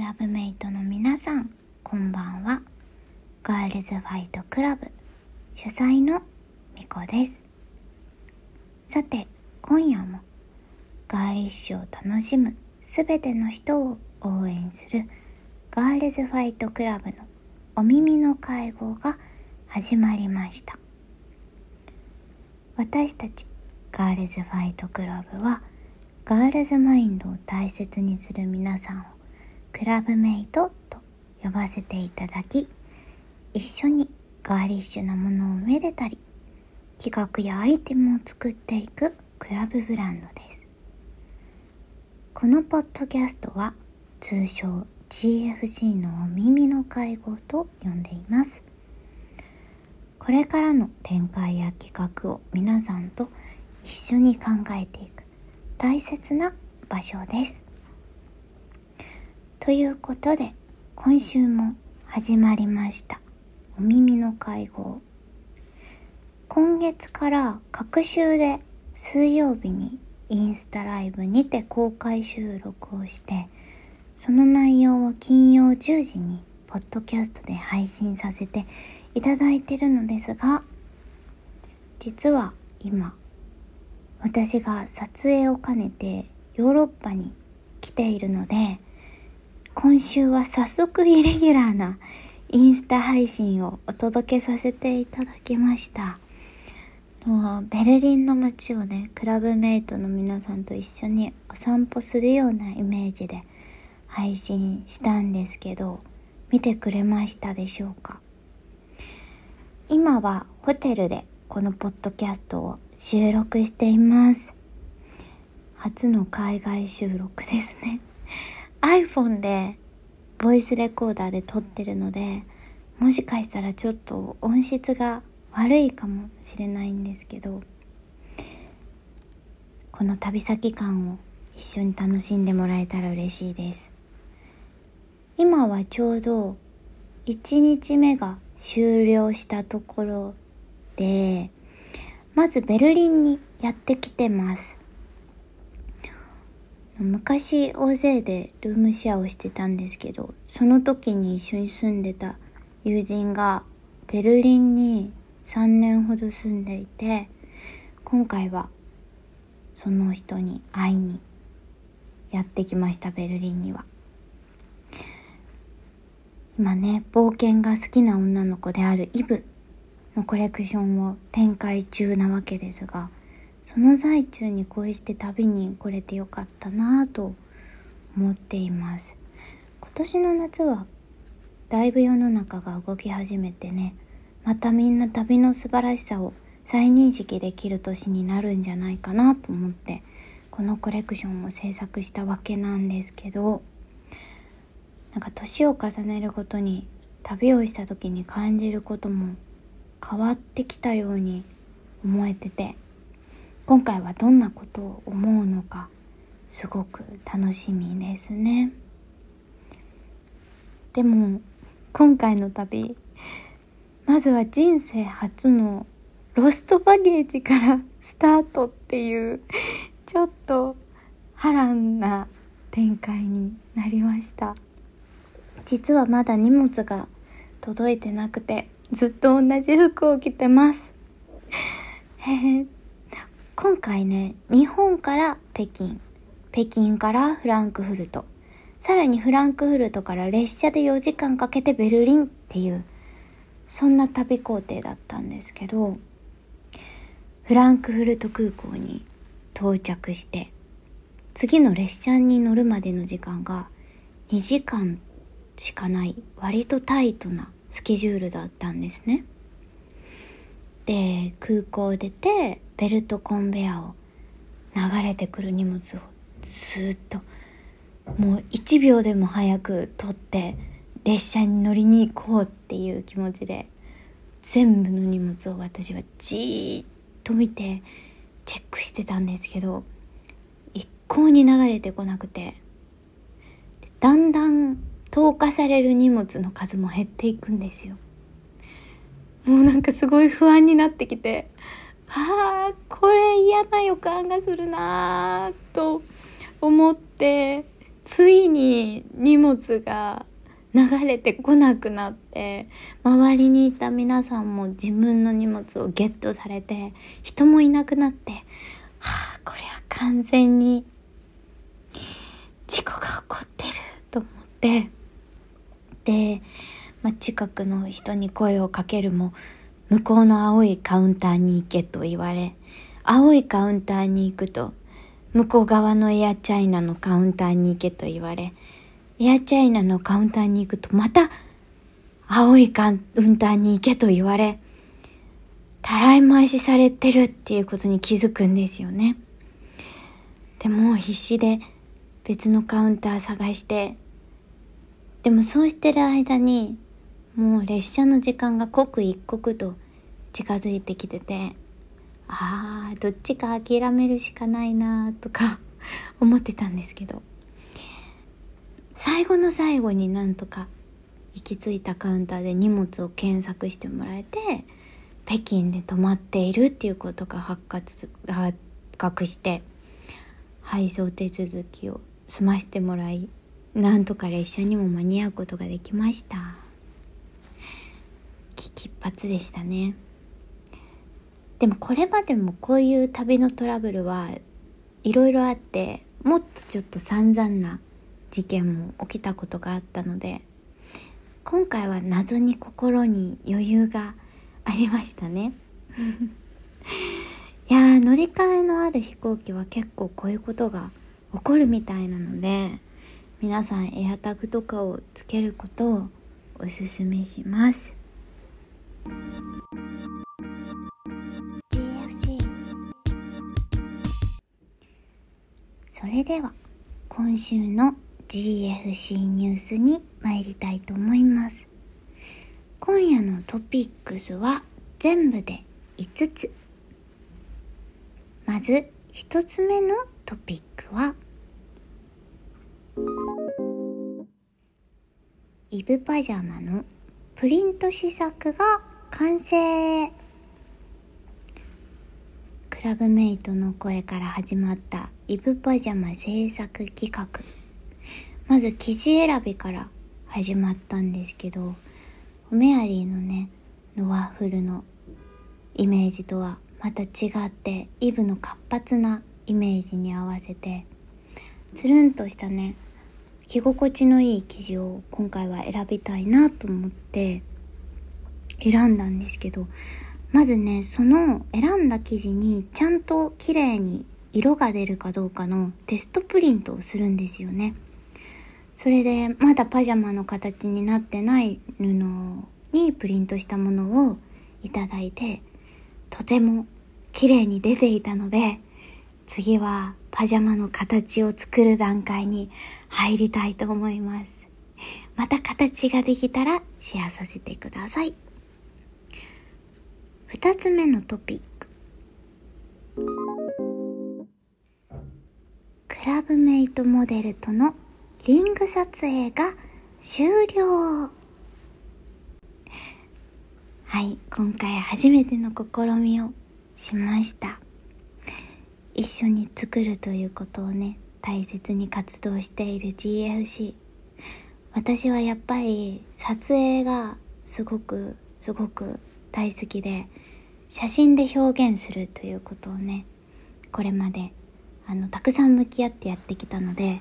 クラブメイトの皆さんこんばんは。 Girls Fight Club 主催のみこです。さて今夜もガーリッシュを楽しむすべての人を応援する Girls Fight Club のお耳の会合が始まりました。私たち Girls Fight Club はガールズマインドを大切にする皆さんをクラブメイトと呼ばせていただき一緒にガーリッシュなものをめでたり企画やアイテムを作っていくクラブブランドですこのポッドキャストは通称 GFC のお耳の会合と呼んでいますこれからの展開や企画を皆さんと一緒に考えていく大切な場所です。ということで今週も始まりました。お耳の会合。今月から各週で水曜日にインスタライブにて公開収録をしてその内容を金曜10時にポッドキャストで配信させていただいてるのですが実は今私が撮影を兼ねてヨーロッパに来ているので今週は早速イレギュラーなインスタ配信をお届けさせていただきました。もうベルリンの街をねクラブメイトの皆さんと一緒にお散歩するようなイメージで配信したんですけど見てくれましたでしょうか？今はホテルでこのポッドキャストを収録しています。初の海外収録ですね。iPhone でボイスレコーダーで撮ってるのでもしかしたらちょっと音質が悪いかもしれないんですけどこの旅先感を一緒に楽しんでもらえたら嬉しいです。今はちょうど1日目が終了したところでまずベルリンにやってきてます。昔大勢でルームシェアをしてたんですけどその時に一緒に住んでた友人がベルリンに3年ほど住んでいて今回はその人に会いにやってきましたベルリンには。今ね冒険が好きな女の子であるイブのコレクションを展開中なわけですがその最中にこうして旅に来れてよかったなぁと思っています。今年の夏はだいぶ世の中が動き始めてね。またみんな旅の素晴らしさを再認識できる年になるんじゃないかなと思ってこのコレクションを制作したわけなんですけど。なんか年を重ねるごとに旅をした時に感じることも変わってきたように思えてて。今回はどんなことを思うのかすごく楽しみですね。でも今回の旅まずは人生初のロストバゲージからスタートっていうちょっと波乱な展開になりました。実はまだ荷物が届いてなくてずっと同じ服を着てます。今回ね、日本から北京、北京からフランクフルト、さらにフランクフルトから列車で4時間かけてベルリンっていう、そんな旅行程だったんですけど、フランクフルト空港に到着して、次の列車に乗るまでの時間が2時間しかない割とタイトなスケジュールだったんですね。で空港出てベルトコンベヤを流れてくる荷物をずっと。もう1秒でも早く取って列車に乗りに行こうっていう気持ちで全部の荷物を私はじーっと見てチェックしてたんですけど一向に流れてこなくてだんだん投下される荷物の数も減っていくんですよ。もうなんかすごい不安になってきて。あーこれ嫌な予感がするなと思ってついに荷物が流れてこなくなって周りにいた皆さんも自分の荷物をゲットされて人もいなくなってはあこれは完全に事故が起こってると思ってで、まあ、近くの人に声をかけるも向こうの青いカウンターに行けと言われ青いカウンターに行くと向こう側のエアチャイナのカウンターに行けと言われエアチャイナのカウンターに行くとまた青いカウンターに行けと言われ、たらい回しされてるっていうことに気づくんですよね。でも必死で別のカウンター探して、でもそうしてる間にもう列車の時間が刻一刻と近づいてきてて、ああ、どっちか諦めるしかないなとか 思ってたんですけど、最後の最後になんとか行き着いたカウンターで荷物を検索してもらえて北京で泊まっているっていうことが発覚発覚して配送手続きを済ませてもらいなんとか列車にも間に合うことができました。危機一髪でしたね。でもこれまでもこういう旅のトラブルはいろいろあってもっとちょっと散々な事件も起きたことがあったので今回は謎に心に余裕がありましたね。いや乗り換えのある飛行機は結構こういうことが起こるみたいなので皆さんエアタグとかをつけることをおすすめします。GFC それでは今週の GFC ニュースに参りたいと思います。今夜のトピックスは全部で5つ。まず1つ目のトピックはイブパジャマのプリント試作が完成。クラブメイトの声から始まったイブパジャマ制作企画。まず生地選びから始まったんですけどメアリーのねのワッフルのイメージとはまた違ってイブの活発なイメージに合わせてつるんとしたね着心地のいい生地を今回は選びたいなと思って選んだんですけどまずねその選んだ生地にちゃんと綺麗に色が出るかどうかのテストプリントをするんですよね。それでまだパジャマの形になってない布にプリントしたものをいただいてとても綺麗に出ていたので次はパジャマの形を作る段階に入りたいと思いますまた形ができたらシェアさせてください2つ目のトピック。クラブメイトモデルとのリング撮影が終了。はい今回初めての試みをしました。一緒に作るということをね大切に活動している GFC 私はやっぱり撮影がすごくすごく大好きで写真で表現するということをねこれまであのたくさん向き合ってやってきたので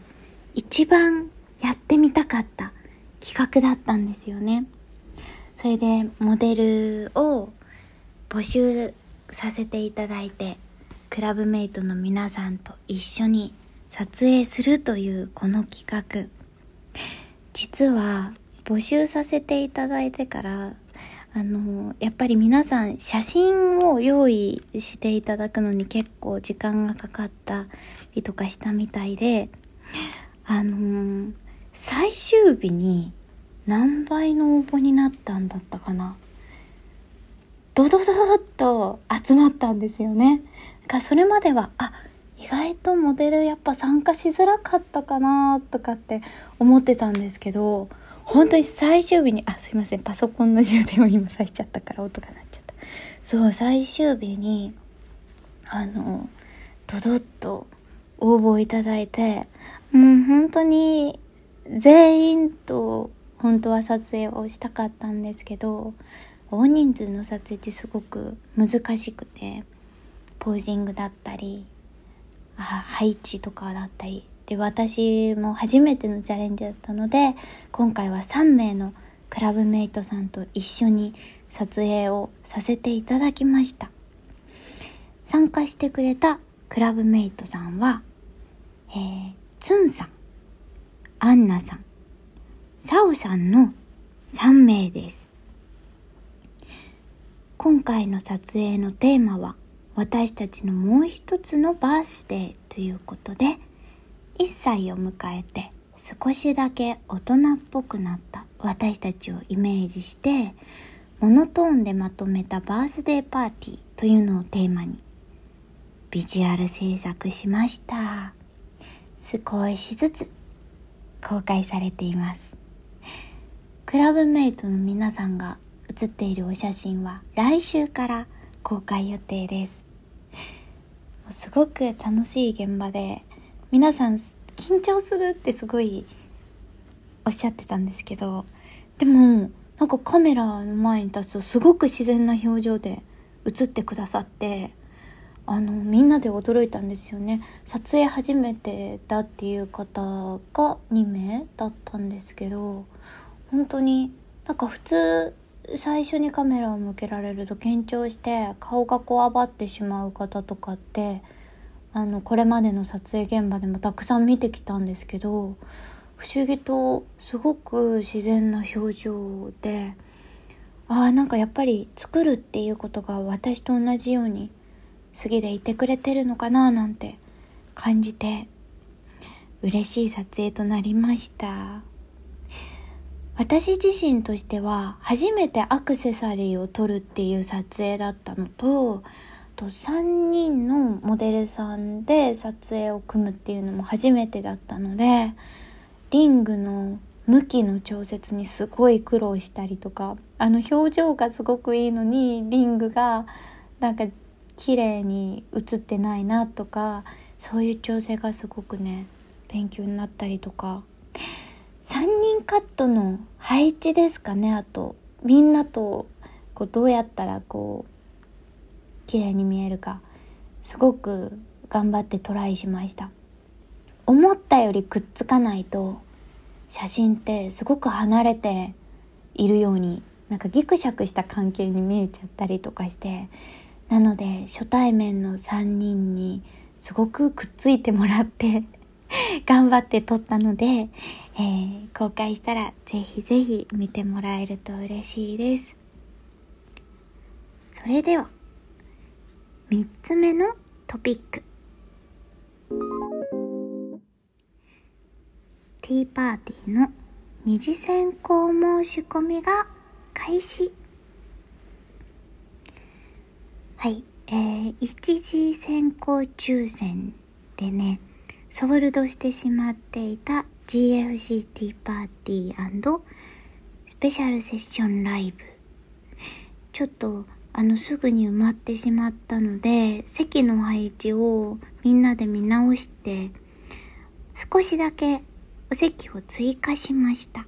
一番やってみたかった企画だったんですよね。それでモデルを募集させていただいてクラブメイトの皆さんと一緒に撮影するというこの企画実は募集させていただいてからあのやっぱり皆さん写真を用意していただくのに結構時間がかかったりとかしたみたいであの、最終日に何倍の応募になったんだったかなドドドドッと集まったんですよね。かそれまではあ意外とモデルやっぱ参加しづらかったかなとかって思ってたんですけど本当に最終日にあすいません。パソコンの充電を今さしちゃったから音が鳴っちゃった。そう最終日にあのドドッと応募いただいてもう本当に全員と本当は撮影をしたかったんですけど大人数の撮影ってすごく難しくてポージングだったりあ配置とかだったりで私も初めてのチャレンジだったので今回は3名のクラブメイトさんと一緒に撮影をさせていただきました。参加してくれたクラブメイトさんは、えー、ツンさんアンナさんサオさんの3名です。今回の撮影のテーマは私たちのもう一つのバースデーということで1歳を迎えて少しだけ大人っぽくなった。私たちをイメージしてモノトーンでまとめたバースデーパーティーというのをテーマにビジュアル制作しました。少しずつ公開されています。クラブメイトの皆さんが写っているお写真は来週から公開予定です。すごく楽しい現場で皆さん緊張するってすごいおっしゃってたんですけどでもなんかカメラの前に立つとすごく自然な表情で映ってくださってあのみんなで驚いたんですよね。撮影初めてだっていう方が2名だったんですけど本当になんか普通最初にカメラを向けられると緊張して顔がこわばってしまう方とかってあのこれまでの撮影現場でもたくさん見てきたんですけど不思議とすごく自然な表情でああなんかやっぱり作るっていうことが私と同じように好きでいてくれてるのかななんて感じて嬉しい撮影となりました。私自身としては初めてアクセサリーを撮るっていう撮影だったのとと3人のモデルさんで撮影を組むっていうのも初めてだったのでリングの向きの調節にすごい苦労したりとかあの表情がすごくいいのにリングがなんか綺麗に映ってないなとかそういう調整がすごくね勉強になったりとか。3人カットの配置ですかねあと。みんなとこうどうやったらこう綺麗に見えるかすごく頑張ってトライしました。思ったよりくっつかないと写真ってすごく離れているようになんかギクシャクした関係に見えちゃったりとかしてなので初対面の3人にすごくくっついてもらって 頑張って撮ったので、えー、公開したらぜひぜひ見てもらえると嬉しいです。それでは。3つ目のトピック。ティーパーティーの二次選考申し込みが開始。はいえー、一次選考抽選でねソールドしてしまっていた GFCT パーティースペシャルセッションライブ。ちょっとあのすぐに埋まってしまったので席の配置をみんなで見直して少しだけお席を追加しました。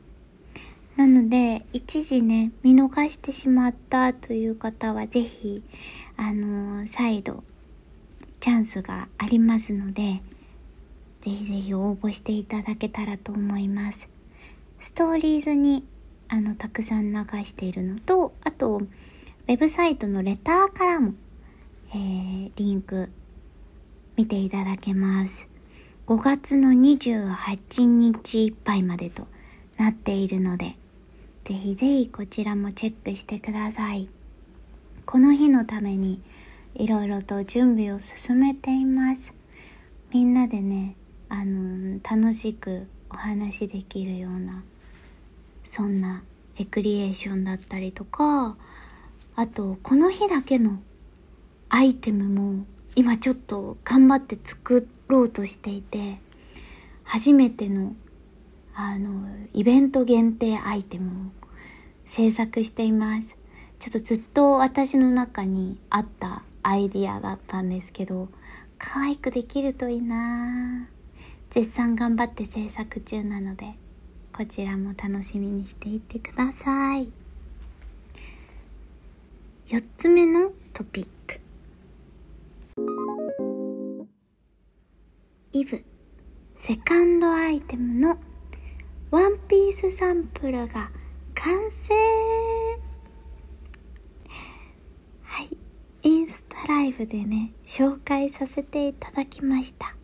なので一時ね見逃してしまったという方は是非あのー、再度チャンスがありますのでぜひぜひ応募していただけたらと思います。ストーリーズにあのたくさん流しているのとあとウェブサイトのレターからも、えー、リンク見ていただけます。5月の28日いっぱいまでとなっているので、ぜひぜひこちらもチェックしてください。この日のためにいろいろと準備を進めています。みんなでね、あの、楽しくお話できるような、そんなレクリエーションだったりとか、あとこの日だけのアイテムも今ちょっと頑張って作ろうとしていて初めてのあのイベント限定アイテムを制作しています。ちょっとずっと私の中にあったアイディアだったんですけど可愛くできるといいな。絶賛頑張って制作中なのでこちらも楽しみにしていってください。4つ目のトピック。イブセカンドアイテムのワンピースサンプルが完成。はいインスタライブでね紹介させていただきました。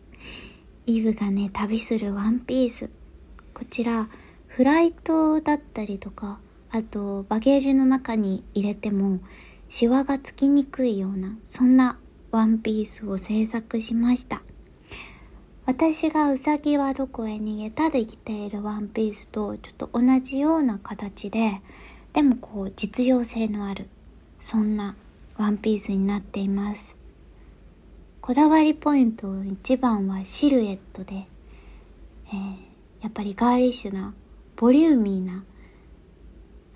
イブがね旅するワンピース。こちらフライトだったりとかあとバゲージの中に入れてもシワがつきにくいようなそんなワンピースを制作しました。私がうさぎはどこへ逃げたで着ているワンピースとちょっと同じような形ででもこう実用性のあるそんなワンピースになっています。こだわりポイント一番はシルエットで、えー、やっぱりガーリッシュなボリューミーな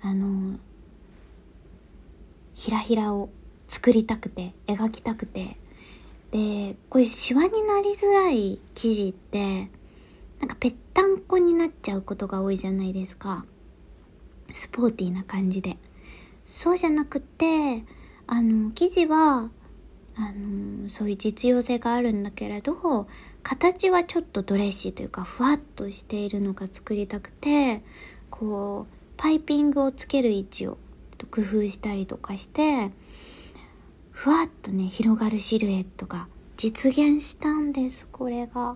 あのひらひらを作りたくて描きたくて。でこういうシワになりづらい生地ってなんかぺったんこになっちゃうことが多いじゃないですか。スポーティーな感じで。そうじゃなくてあの生地はあのそういう実用性があるんだけれど形はちょっとドレッシーというかふわっとしているのが作りたくてこうパイピングをつける位置を工夫したりとかしてふわっとね広がるシルエットが実現したんですこれが。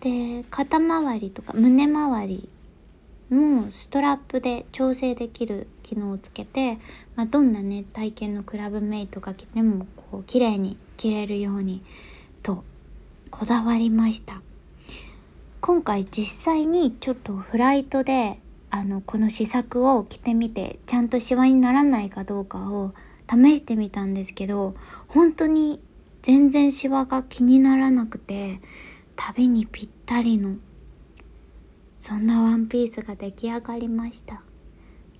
で肩周りとか胸周りもストラップで調整できる機能をつけて、まあ、どんなね体験のクラブメイトが着てもこう綺麗に着れるようにとこだわりました今回実際にちょっとフライトであのこの試作を着てみてちゃんとシワにならないかどうかを試してみたんですけど本当に全然シワが気にならなくて旅にぴったりのそんなワンピースが出来上がりました。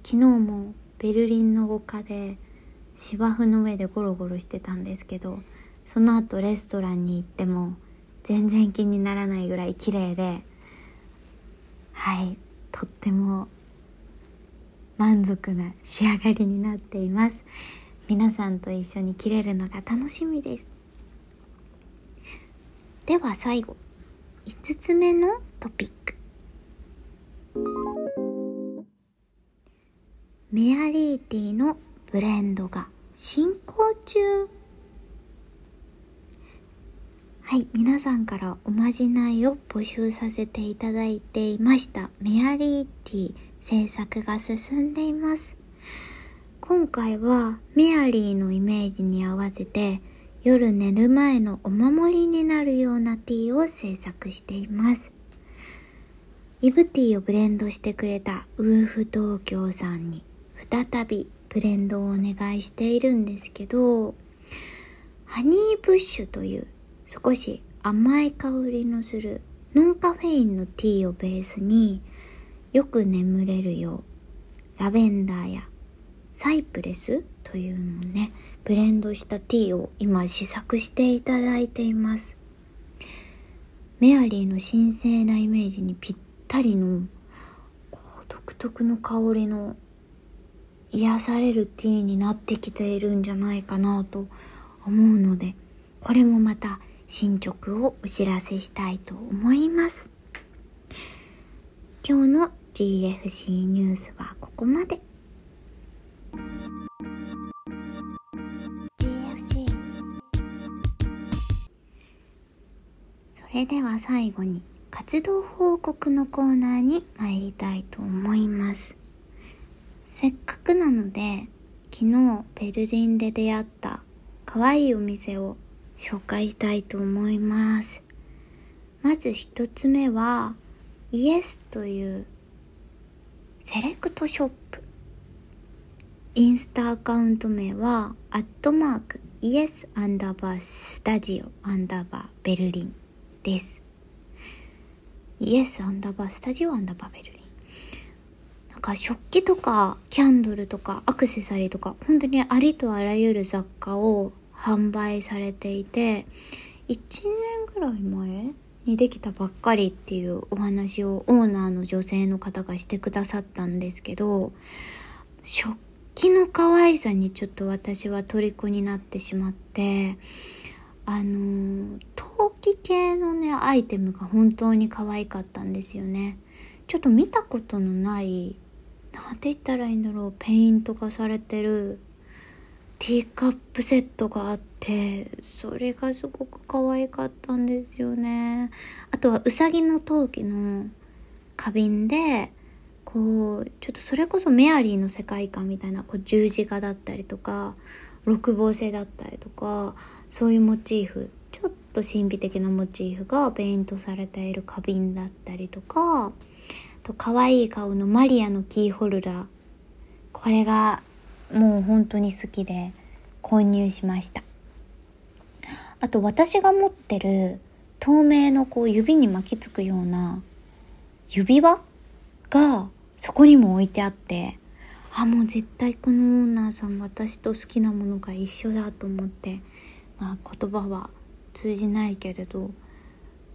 昨日もベルリンの丘で芝生の上でゴロゴロしてたんですけどその後レストランに行っても全然気にならないぐらい綺麗ではい。とっても満足な仕上がりになっています。皆さんと一緒に切れるのが楽しみです。では最後5つ目のトピック。メアリーティのブレンドが進行中。はい皆さんからおまじないを募集させていただいていましたメアリーティー制作が進んでいます今回はメアリーのイメージに合わせて夜寝る前のお守りになるようなティーを制作しています。イブティーをブレンドしてくれたウーフ東京さんに再びブレンドをお願いしているんですけど、ハニーブッシュという少し甘い香りのするノンカフェインのティーをベースによく眠れるようラベンダーやサイプレスというのをねブレンドしたティーを今試作していただいていますメアリーの神聖なイメージにぴったりの独特の香りの癒されるティーになってきているんじゃないかなと思うのでこれもまた進捗をお知らせしたいと思います。今日の GFC ニュースはここまで。それでは最後に活動報告のコーナーに参りたいと思います。せっかくなので昨日ベルリンで出会った可愛いお店を紹介したいと思いますまず一つ目はイエスというセレクトショップインスタアカウント名はアットマークイエスアンダーバースタジオアンダーバーベルリンです。イエスアンダーバースタジオアンダーバーベルリン。なんか食器とかキャンドルとかアクセサリーとか本当にありとあらゆる雑貨を販売されていて1年ぐらい前にできたばっかりっていうお話をオーナーの女性の方がしてくださったんですけど食器の可愛さにちょっと私は虜になってしまってあの陶器系のねアイテムが本当に可愛かったんですよね。ちょっと見たことのない何て言ったらいいんだろうペイント化されてるティーカップセットがあってそれがすごく可愛かったんですよね。あとはうさぎの陶器の花瓶でこうちょっとそれこそメアリーの世界観みたいなこう十字架だったりとか六芒星だったりとかそういうモチーフちょっと神秘的なモチーフがペイントされている花瓶だったりとかと可愛い顔のマリアのキーホルダー。これがもう本当に好きで購入しました。あと私が持ってる透明のこう指に巻きつくような指輪がそこにも置いてあってあもう絶対このオーナーさん私と好きなものが一緒だと思ってまあ言葉は通じないけれど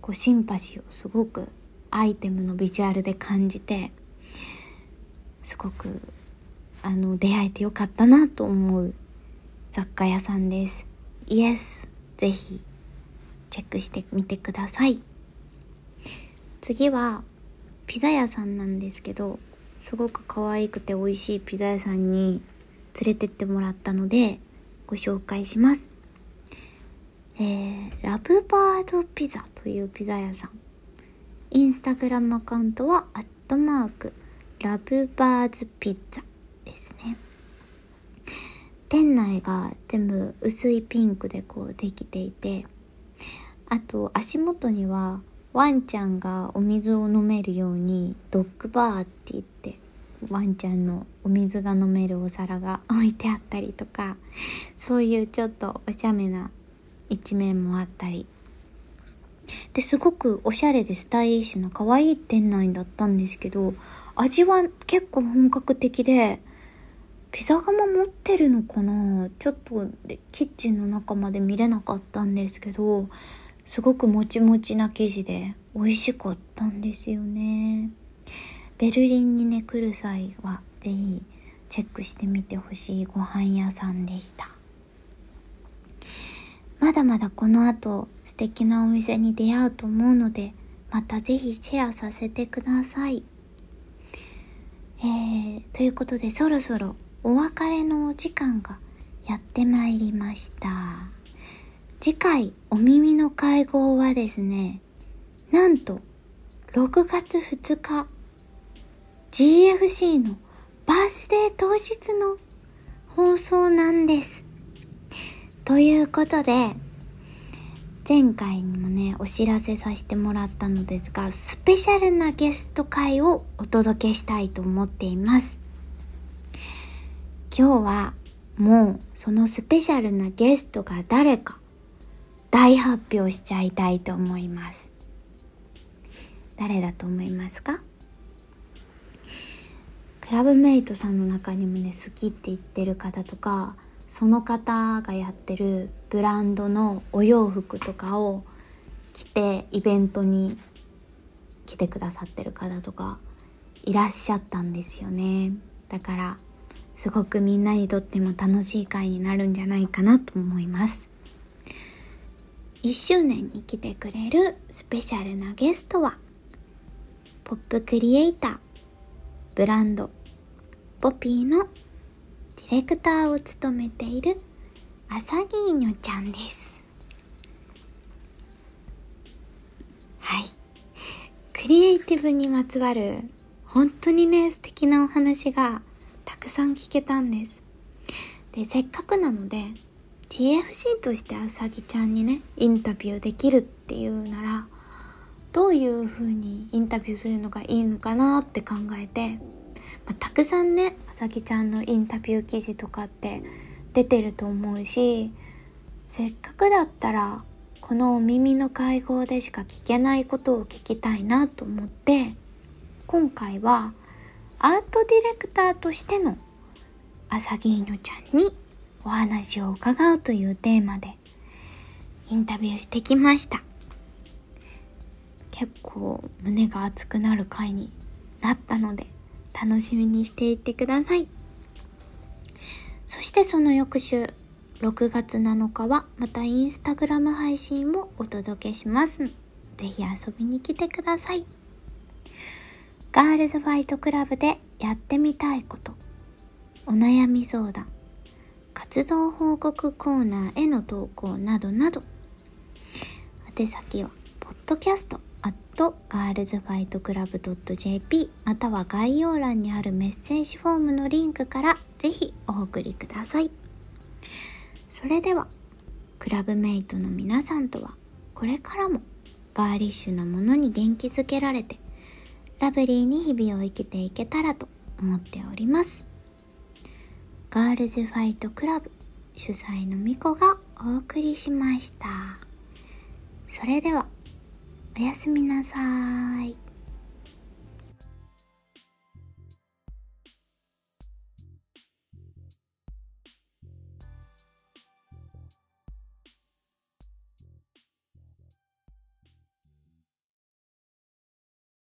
こうシンパシーをすごくアイテムのビジュアルで感じてすごくあの出会えてよかったなと思う雑貨屋さんです。イエスぜひチェックしてみてください。次はピザ屋さんなんですけどすごく可愛くて美味しいピザ屋さんに連れてってもらったのでご紹介します。えー、ラブバードピザというピザ屋さん。インスタグラムアカウントはアットマークラブバーズピッツァ店内が全部薄いピンクでこうできていてあと足元にはワンちゃんがお水を飲めるようにドッグバーって言ってワンちゃんのお水が飲めるお皿が置いてあったりとかそういうちょっとおしゃれな一面もあったり。ですごくおしゃれでスタイリッシュな可愛い店内だったんですけど味は結構本格的でピザ窯持ってるのかな？ちょっとキッチンの中まで見れなかったんですけどすごくもちもちな生地で美味しかったんですよね。ベルリンにね来る際は是非チェックしてみてほしいご飯屋さんでした。まだまだこの後素敵なお店に出会うと思うのでまた是非シェアさせてください。えー、ということでそろそろお別れのお時間がやってまいりました。次回お耳の会合はですねなんと6月2日 GFC のバースデー当日の放送なんです。ということで前回にもねお知らせさせてもらったのですがスペシャルなゲスト会をお届けしたいと思っています。今日はもうそのスペシャルなゲストが誰か大発表しちゃいたいと思います。誰だと思いますか？クラブメイトさんの中にもね好きって言ってる方とかその方がやってるブランドのお洋服とかを着てイベントに来てくださってる方とかいらっしゃったんですよね。だからすごくみんなにとっても楽しい回になるんじゃないかなと思います。1周年に来てくれるスペシャルなゲストはポップクリエイターブランドポピーのディレクターを務めているアサギーニョちゃんです。はい。クリエイティブにまつわる本当にね素敵なお話がくさん聞けたんです。でせっかくなので TFC としてあさぎちゃんにねインタビューできるっていうならどういう風にインタビューするのがいいのかなって考えて、まあ、たくさんねあさぎちゃんのインタビュー記事とかって出てると思うしせっかくだったらこのお耳の会合でしか聞けないことを聞きたいなと思って今回はアートディレクターとしてのアサギーノちゃんにお話を伺うというテーマでインタビューしてきました。結構胸が熱くなる回になったので楽しみにしていてください。そしてその翌週6月7日はまたインスタグラム配信をお届けします。ぜひ遊びに来てください。 Girls Fight Club でやってみたいこと。お悩み相談活動報告コーナーへの投稿などなど。宛先はポッドキャストアットガールズファイトクラブ .jp または概要欄にあるメッセージフォームのリンクからぜひお送りください。それではクラブメイトの皆さんとはこれからもガーリッシュなものに元気づけられてラブリーに日々を生きていけたらと思っておりますガールズファイトクラブ主催のみこがお送りしましたそれではおやすみなさい。